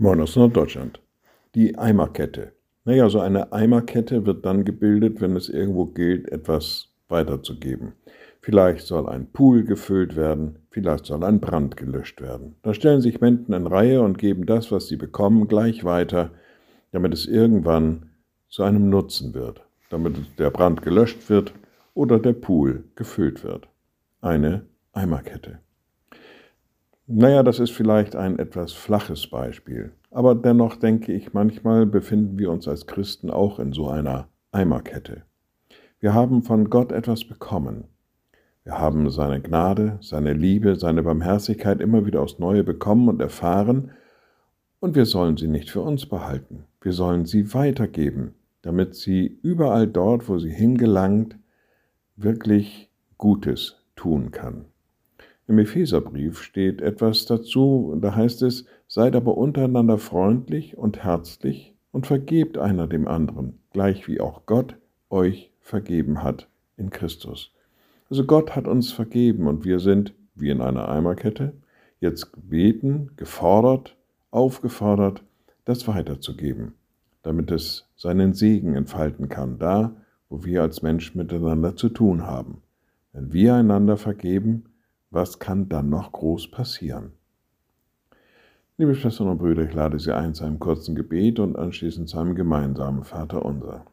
Moin aus Norddeutschland. Die Eimerkette. Naja, so eine Eimerkette wird dann gebildet, wenn es irgendwo gilt, etwas weiterzugeben. Vielleicht soll ein Pool gefüllt werden, vielleicht soll ein Brand gelöscht werden. Da stellen sich Menschen in Reihe und geben das, was sie bekommen, gleich weiter, damit es irgendwann zu einem Nutzen wird, damit der Brand gelöscht wird oder der Pool gefüllt wird. Eine Eimerkette. Naja, das ist vielleicht ein etwas flaches Beispiel, aber dennoch denke ich, manchmal befinden wir uns als Christen auch in so einer Eimerkette. Wir haben von Gott etwas bekommen. Wir haben seine Gnade, seine Liebe, seine Barmherzigkeit immer wieder aufs Neue bekommen und erfahren, und wir sollen sie nicht für uns behalten. Wir sollen sie weitergeben, damit sie überall dort, wo sie hingelangt, wirklich Gutes tun kann. Im Epheserbrief steht etwas dazu, da heißt es, seid aber untereinander freundlich und herzlich und vergebt einer dem anderen, gleich wie auch Gott euch vergeben hat in Christus. Also Gott hat uns vergeben und wir sind, wie in einer Eimerkette, jetzt gebeten, gefordert, aufgefordert, das weiterzugeben, damit es seinen Segen entfalten kann, da, wo wir als Menschen miteinander zu tun haben. Wenn wir einander vergeben, was kann dann noch groß passieren? Liebe Schwestern und Brüder, ich lade Sie ein zu einem kurzen Gebet und anschließend zu einem gemeinsamen Vater unser.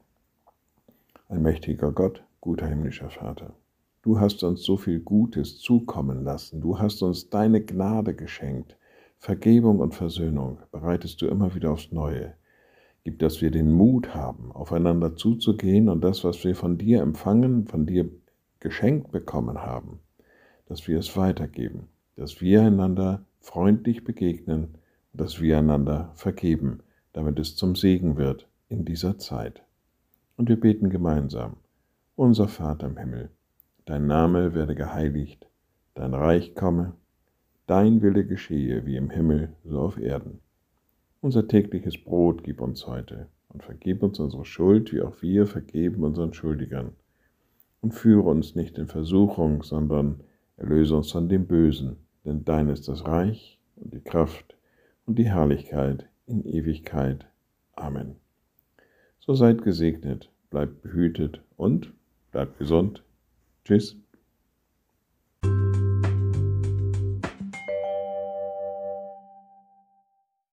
Ein mächtiger Gott, guter himmlischer Vater, du hast uns so viel Gutes zukommen lassen, du hast uns deine Gnade geschenkt, Vergebung und Versöhnung bereitest du immer wieder aufs Neue. Gib, dass wir den Mut haben, aufeinander zuzugehen und das, was wir von dir empfangen, von dir geschenkt bekommen haben, dass wir es weitergeben, dass wir einander freundlich begegnen dass wir einander vergeben, damit es zum Segen wird in dieser Zeit. Und wir beten gemeinsam, unser Vater im Himmel, dein Name werde geheiligt, dein Reich komme, dein Wille geschehe wie im Himmel, so auf Erden. Unser tägliches Brot gib uns heute und vergib uns unsere Schuld, wie auch wir vergeben unseren Schuldigern. Und führe uns nicht in Versuchung, sondern Erlöse uns von dem Bösen, denn dein ist das Reich und die Kraft und die Herrlichkeit in Ewigkeit. Amen. So seid gesegnet, bleibt behütet und bleibt gesund. Tschüss.